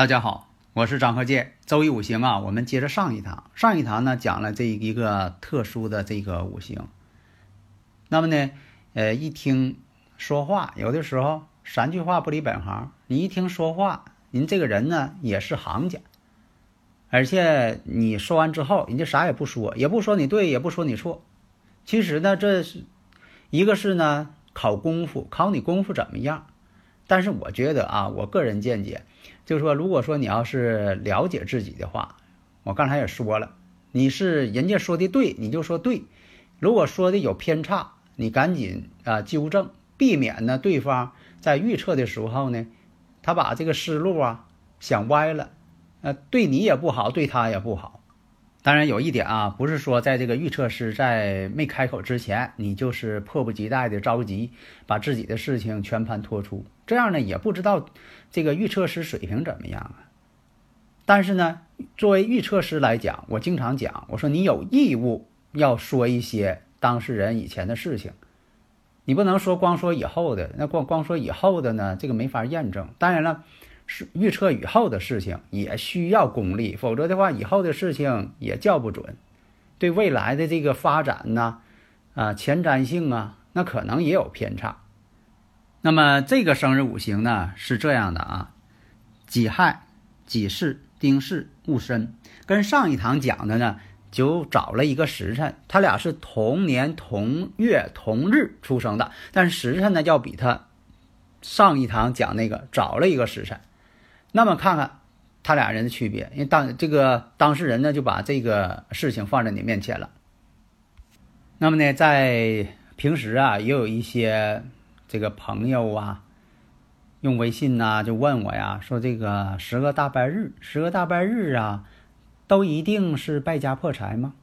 大家好，我是张和建。周易五行啊，我们接着上一堂。上一堂呢讲了这一个特殊的这个五行。那么呢，呃，一听说话，有的时候三句话不离本行。你一听说话，您这个人呢也是行家，而且你说完之后，人家啥也不说，也不说你对，也不说你错。其实呢，这是一个是呢考功夫，考你功夫怎么样。但是我觉得啊，我个人见解。就是说，如果说你要是了解自己的话，我刚才也说了，你是人家说的对，你就说对；如果说的有偏差，你赶紧啊纠正，避免呢对方在预测的时候呢，他把这个思路啊想歪了，呃，对你也不好，对他也不好。当然有一点啊，不是说在这个预测师在没开口之前，你就是迫不及待的着急把自己的事情全盘托出，这样呢也不知道这个预测师水平怎么样啊。但是呢，作为预测师来讲，我经常讲，我说你有义务要说一些当事人以前的事情，你不能说光说以后的，那光光说以后的呢，这个没法验证。当然了。是预测以后的事情也需要功力，否则的话，以后的事情也叫不准。对未来的这个发展呢，啊，前瞻性啊，那可能也有偏差。那么这个生日五行呢是这样的啊：己亥、己巳、丁巳、戊申。跟上一堂讲的呢，就找了一个时辰，他俩是同年同月同日出生的，但是时辰呢要比他上一堂讲那个早了一个时辰。那么看看他俩人的区别，因为当这个当事人呢就把这个事情放在你面前了。那么呢，在平时啊，也有一些这个朋友啊，用微信呐就问我呀，说这个十个大拜日，十个大拜日啊，都一定是败家破财吗？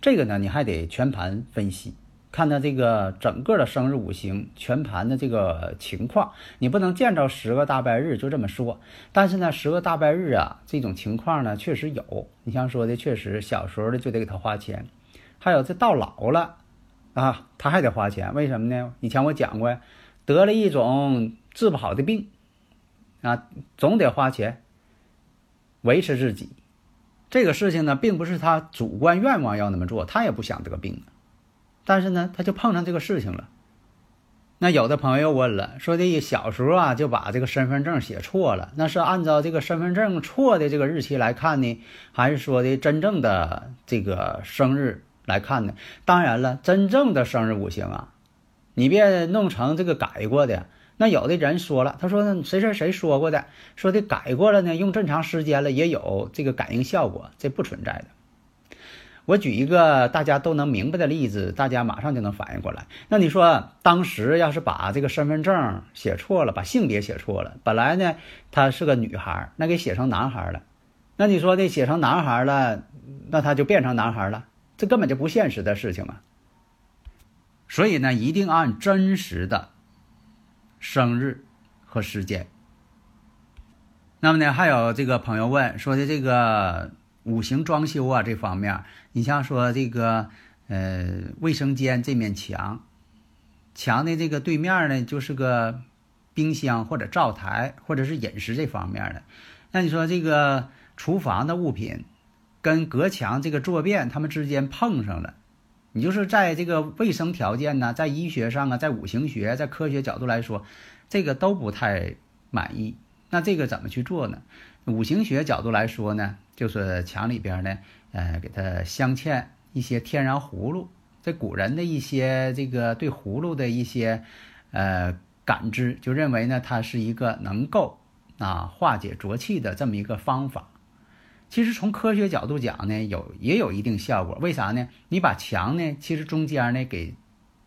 这个呢，你还得全盘分析。看他这个整个的生日五行全盘的这个情况，你不能见着十个大拜日就这么说。但是呢，十个大拜日啊，这种情况呢确实有。你像说的，确实小时候的就得给他花钱，还有这到老了啊，他还得花钱。为什么呢？以前我讲过，得了一种治不好的病啊，总得花钱维持自己。这个事情呢，并不是他主观愿望要那么做，他也不想得病。但是呢，他就碰上这个事情了。那有的朋友问了，说的小时候啊就把这个身份证写错了，那是按照这个身份证错的这个日期来看呢，还是说的真正的这个生日来看呢？当然了，真正的生日五行啊，你别弄成这个改过的。那有的人说了，他说谁谁谁说过的，说的改过了呢，用这么长时间了也有这个感应效果，这不存在的。我举一个大家都能明白的例子，大家马上就能反应过来。那你说，当时要是把这个身份证写错了，把性别写错了，本来呢她是个女孩，那给写成男孩了，那你说这写成男孩了，那他就变成男孩了，这根本就不现实的事情嘛。所以呢，一定按真实的生日和时间。那么呢，还有这个朋友问说的这个。五行装修啊，这方面，你像说这个，呃，卫生间这面墙，墙的这个对面呢，就是个冰箱或者灶台，或者是饮食这方面的。那你说这个厨房的物品跟隔墙这个坐便，它们之间碰上了，你就是在这个卫生条件呢，在医学上啊，在五行学，在科学角度来说，这个都不太满意。那这个怎么去做呢？五行学角度来说呢，就是墙里边呢，呃，给它镶嵌一些天然葫芦。这古人的一些这个对葫芦的一些呃感知，就认为呢，它是一个能够啊化解浊气的这么一个方法。其实从科学角度讲呢，有也有一定效果。为啥呢？你把墙呢，其实中间呢给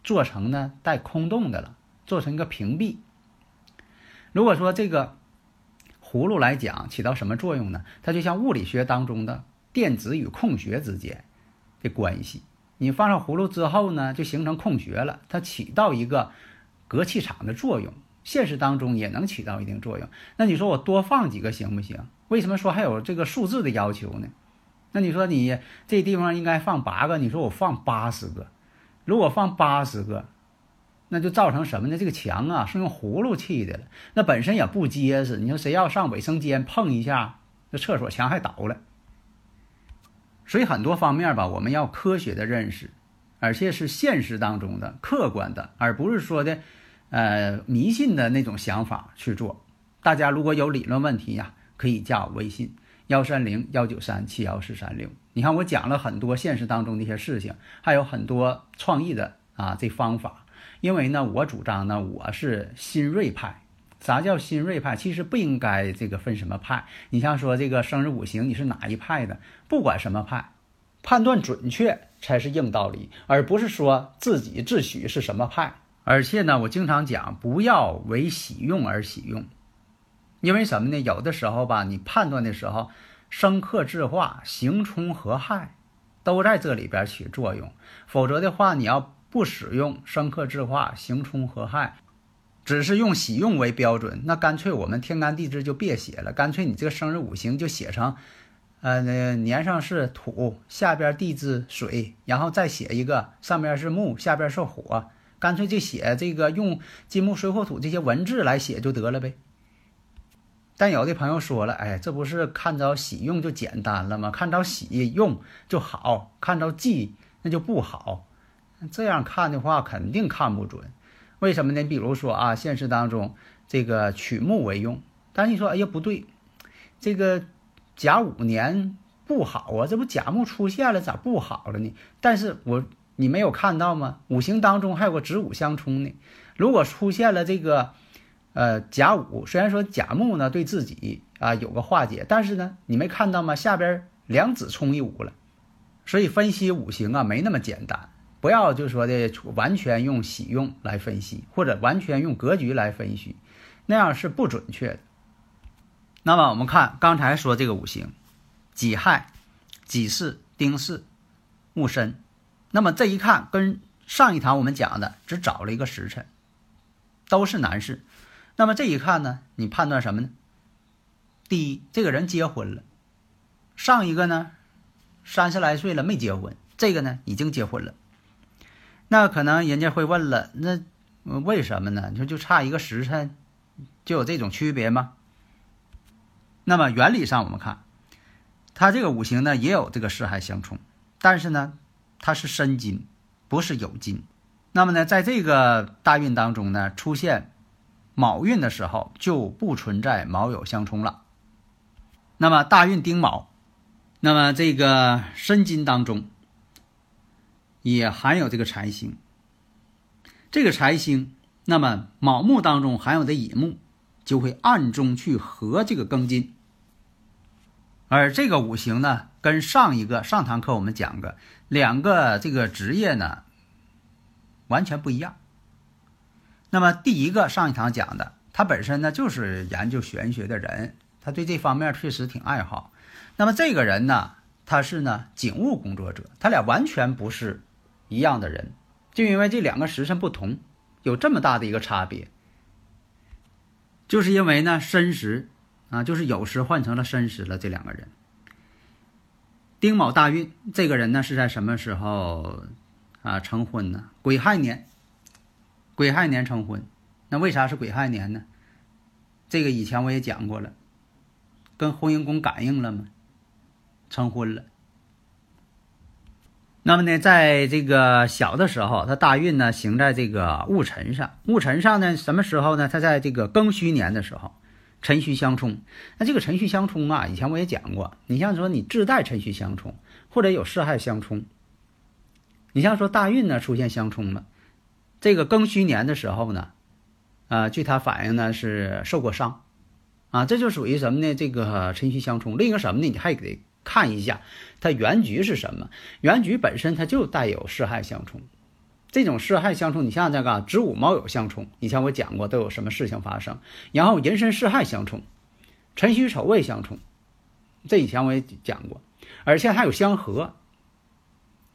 做成呢带空洞的了，做成一个屏蔽。如果说这个葫芦来讲起到什么作用呢？它就像物理学当中的电子与空穴之间的关系。你放上葫芦之后呢，就形成空穴了，它起到一个隔气场的作用。现实当中也能起到一定作用。那你说我多放几个行不行？为什么说还有这个数字的要求呢？那你说你这地方应该放八个，你说我放八十个，如果放八十个，那就造成什么呢？这个墙啊是用葫芦砌的了，那本身也不结实。你说谁要上卫生间碰一下，那厕所墙还倒了。所以很多方面吧，我们要科学的认识，而且是现实当中的客观的，而不是说的。呃，迷信的那种想法去做。大家如果有理论问题呀，可以加我微信幺三零幺九三七幺四三六。你看我讲了很多现实当中的一些事情，还有很多创意的啊这方法。因为呢，我主张呢，我是新锐派。啥叫新锐派？其实不应该这个分什么派。你像说这个生日五行，你是哪一派的？不管什么派，判断准确才是硬道理，而不是说自己自诩是什么派。而且呢，我经常讲，不要为喜用而喜用，因为什么呢？有的时候吧，你判断的时候，生克制化、刑冲合害，都在这里边起作用。否则的话，你要不使用生克制化、刑冲合害，只是用喜用为标准，那干脆我们天干地支就别写了，干脆你这个生日五行就写成，呃，年上是土，下边地支水，然后再写一个上边是木，下边是火。干脆就写这个用金木水火土这些文字来写就得了呗。但有的朋友说了，哎，这不是看着喜用就简单了吗？看着喜用就好，看着忌那就不好。这样看的话，肯定看不准。为什么呢？比如说啊，现实当中这个取木为用，但是你说，哎呀，不对，这个甲午年不好啊，这不甲木出现了，咋不好了呢？但是我。你没有看到吗？五行当中还有个子午相冲呢。如果出现了这个，呃，甲午，虽然说甲木呢对自己啊有个化解，但是呢，你没看到吗？下边两子冲一午了。所以分析五行啊没那么简单，不要就说的完全用喜用来分析，或者完全用格局来分析，那样是不准确的。那么我们看刚才说这个五行，己亥、己巳、丁巳、戊申。那么这一看，跟上一堂我们讲的只找了一个时辰，都是男士。那么这一看呢，你判断什么呢？第一，这个人结婚了；上一个呢，三十来岁了没结婚，这个呢已经结婚了。那可能人家会问了，那为什么呢？你说就差一个时辰，就有这种区别吗？那么原理上我们看，他这个五行呢也有这个四害相冲，但是呢。它是申金，不是酉金。那么呢，在这个大运当中呢，出现卯运的时候，就不存在卯酉相冲了。那么大运丁卯，那么这个申金当中也含有这个财星。这个财星，那么卯木当中含有的乙木，就会暗中去合这个庚金。而这个五行呢，跟上一个上堂课我们讲的两个这个职业呢，完全不一样。那么第一个上一堂讲的，他本身呢就是研究玄学的人，他对这方面确实挺爱好。那么这个人呢，他是呢警务工作者，他俩完全不是一样的人，就因为这两个时辰不同，有这么大的一个差别，就是因为呢申时。啊，就是酉时换成了申时了。这两个人，丁卯大运，这个人呢是在什么时候啊成婚呢？癸亥年，癸亥年成婚。那为啥是癸亥年呢？这个以前我也讲过了，跟婚姻宫感应了吗？成婚了。那么呢，在这个小的时候，他大运呢行在这个戊辰上，戊辰上呢什么时候呢？他在这个庚戌年的时候。辰戌相冲，那这个辰戌相冲啊，以前我也讲过。你像说你自带辰戌相冲，或者有四害相冲，你像说大运呢出现相冲了，这个庚戌年的时候呢，啊，据他反映呢是受过伤，啊，这就属于什么呢？这个辰戌相冲。另一个什么呢？你还得看一下它原局是什么。原局本身它就带有四害相冲，这种四害相冲，你像这个子午卯酉相冲，以前我讲过都有什么事情发生。然后寅申巳亥相冲，辰戌丑未相冲，这以前我也讲过，而且还有相合。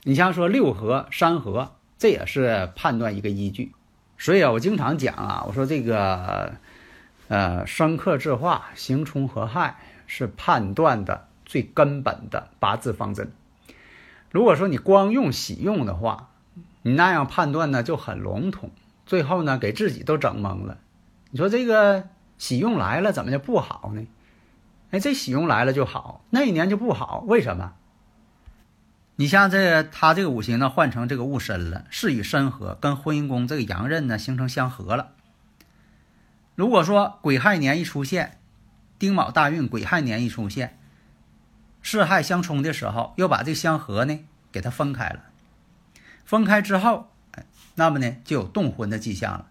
你像说六合、三合，这也是判断一个依据。所以啊，我经常讲啊，我说这个，呃，生克制化、刑冲合害是判断的最根本的八字方针。如果说你光用喜用的话，你那样判断呢就很笼统，最后呢给自己都整懵了。你说这个喜用来了，怎么就不好呢？哎，这喜用来了就好，那一年就不好，为什么？你像这他这个五行呢，换成这个戊申了，是与申合，跟婚姻宫这个阳刃呢形成相合了。如果说癸亥年一出现，丁卯大运癸亥年一出现，巳亥相冲的时候，又把这相合呢给它分开了。分开之后，哎，那么呢就有动婚的迹象了。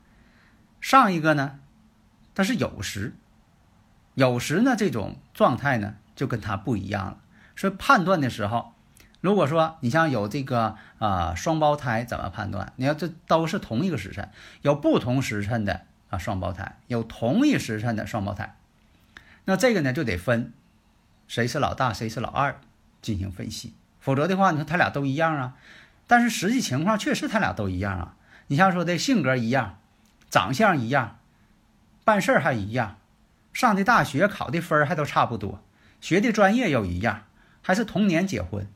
上一个呢，它是酉时，酉时呢这种状态呢就跟它不一样了，所以判断的时候。如果说你像有这个啊双胞胎怎么判断？你要这都是同一个时辰，有不同时辰的啊双胞胎，有同一时辰的双胞胎，那这个呢就得分谁是老大，谁是老二进行分析。否则的话，你说他俩都一样啊，但是实际情况确实他俩都一样啊。你像说的性格一样，长相一样，办事还一样，上的大学考的分还都差不多，学的专业又一样，还是同年结婚。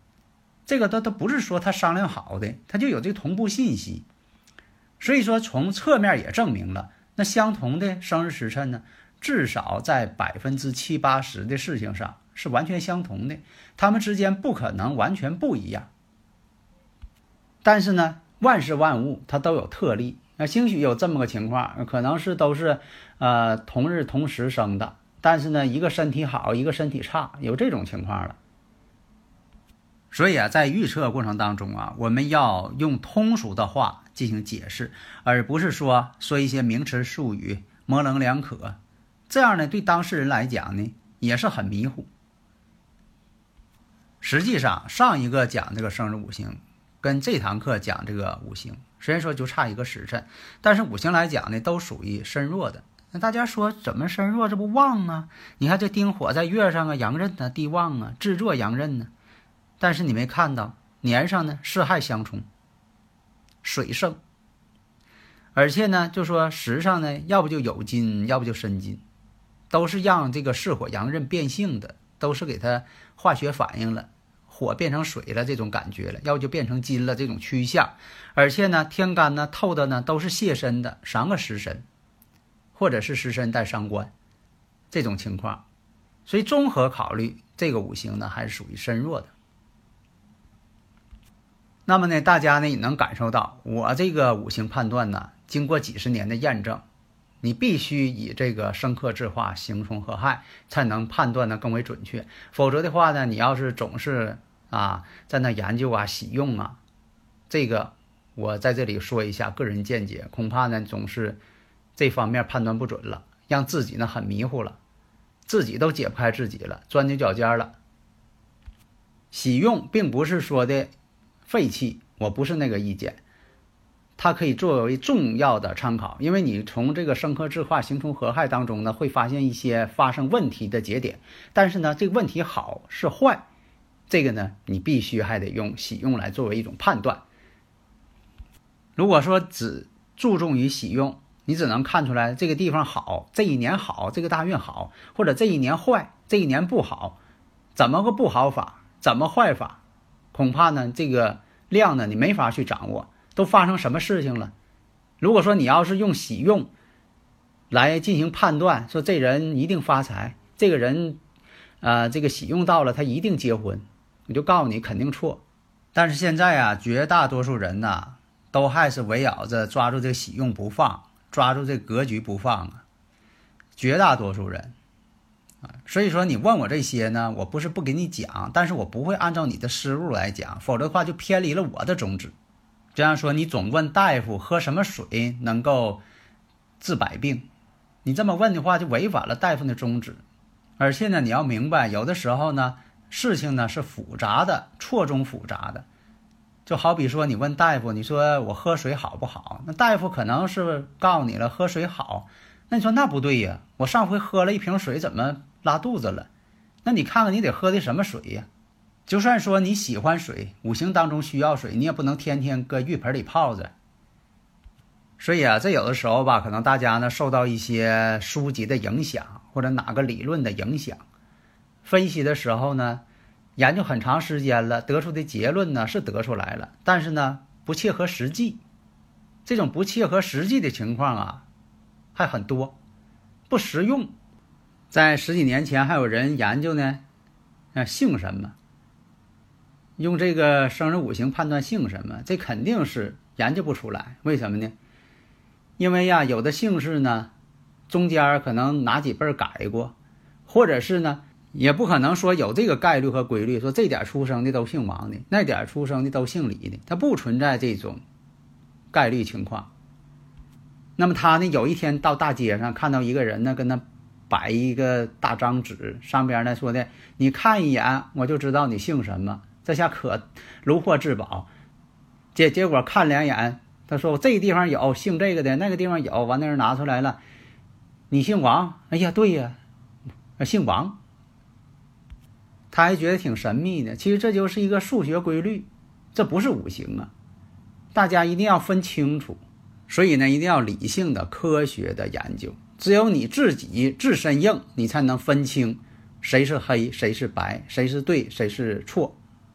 这个都都不是说他商量好的，他就有这同步信息，所以说从侧面也证明了，那相同的生日时辰呢，至少在百分之七八十的事情上是完全相同的，他们之间不可能完全不一样。但是呢，万事万物它都有特例，那兴许有这么个情况，可能是都是呃同日同时生的，但是呢，一个身体好，一个身体差，有这种情况了。所以啊，在预测过程当中啊，我们要用通俗的话进行解释，而不是说说一些名词术语模棱两可，这样呢，对当事人来讲呢，也是很迷糊。实际上，上一个讲这个生日五行，跟这堂课讲这个五行，虽然说就差一个时辰，但是五行来讲呢，都属于身弱的。那大家说怎么身弱？这不旺吗？你看这丁火在月上啊，阳刃呢，地旺啊，制作阳刃呢。但是你没看到年上呢，四害相冲，水盛，而且呢，就说时上呢，要不就有金，要不就申金，都是让这个巳火阳刃变性的，都是给它化学反应了，火变成水了这种感觉了，要不就变成金了这种趋向，而且呢，天干呢透的呢都是泄身的三个食神，或者是食神带伤官，这种情况，所以综合考虑，这个五行呢还是属于身弱的。那么呢，大家呢也能感受到，我这个五行判断呢，经过几十年的验证，你必须以这个生克制化、形冲合害，才能判断的更为准确。否则的话呢，你要是总是啊在那研究啊、喜用啊，这个我在这里说一下个人见解，恐怕呢总是这方面判断不准了，让自己呢很迷糊了，自己都解不开自己了，钻牛角尖了。喜用并不是说的。废弃，我不是那个意见，它可以作为重要的参考，因为你从这个生克制化、形冲合害当中呢，会发现一些发生问题的节点。但是呢，这个问题好是坏，这个呢，你必须还得用喜用来作为一种判断。如果说只注重于喜用，你只能看出来这个地方好，这一年好，这个大运好，或者这一年坏，这一年不好，怎么个不好法？怎么坏法？恐怕呢，这个量呢，你没法去掌握，都发生什么事情了？如果说你要是用喜用来进行判断，说这人一定发财，这个人，呃，这个喜用到了，他一定结婚，我就告诉你肯定错。但是现在啊，绝大多数人呢，都还是围绕着抓住这个喜用不放，抓住这格局不放啊，绝大多数人。啊，所以说你问我这些呢，我不是不给你讲，但是我不会按照你的思路来讲，否则的话就偏离了我的宗旨。这样说，你总问大夫喝什么水能够治百病，你这么问的话就违反了大夫的宗旨。而且呢，你要明白，有的时候呢，事情呢是复杂的，错综复杂的。就好比说，你问大夫，你说我喝水好不好？那大夫可能是告诉你了，喝水好。那你说那不对呀，我上回喝了一瓶水，怎么拉肚子了？那你看看你得喝的什么水呀？就算说你喜欢水，五行当中需要水，你也不能天天搁浴盆里泡着。所以啊，这有的时候吧，可能大家呢受到一些书籍的影响，或者哪个理论的影响，分析的时候呢。研究很长时间了，得出的结论呢是得出来了，但是呢不切合实际，这种不切合实际的情况啊还很多，不实用。在十几年前还有人研究呢，啊姓什么，用这个生日五行判断姓什么，这肯定是研究不出来。为什么呢？因为呀有的姓氏呢中间可能哪几辈改过，或者是呢。也不可能说有这个概率和规律，说这点出生的都姓王的，那点出生的都姓李的，它不存在这种概率情况。那么他呢，有一天到大街上看到一个人呢，跟他摆一个大张纸，上边呢说的，你看一眼我就知道你姓什么，这下可如获至宝。结结果看两眼，他说我这个地方有姓这个的，那个地方有，完那人拿出来了，你姓王？哎呀，对呀，姓王。他还觉得挺神秘的，其实这就是一个数学规律，这不是五行啊！大家一定要分清楚，所以呢，一定要理性的、科学的研究。只有你自己自身硬，你才能分清谁是黑，谁是白，谁是对，谁是错。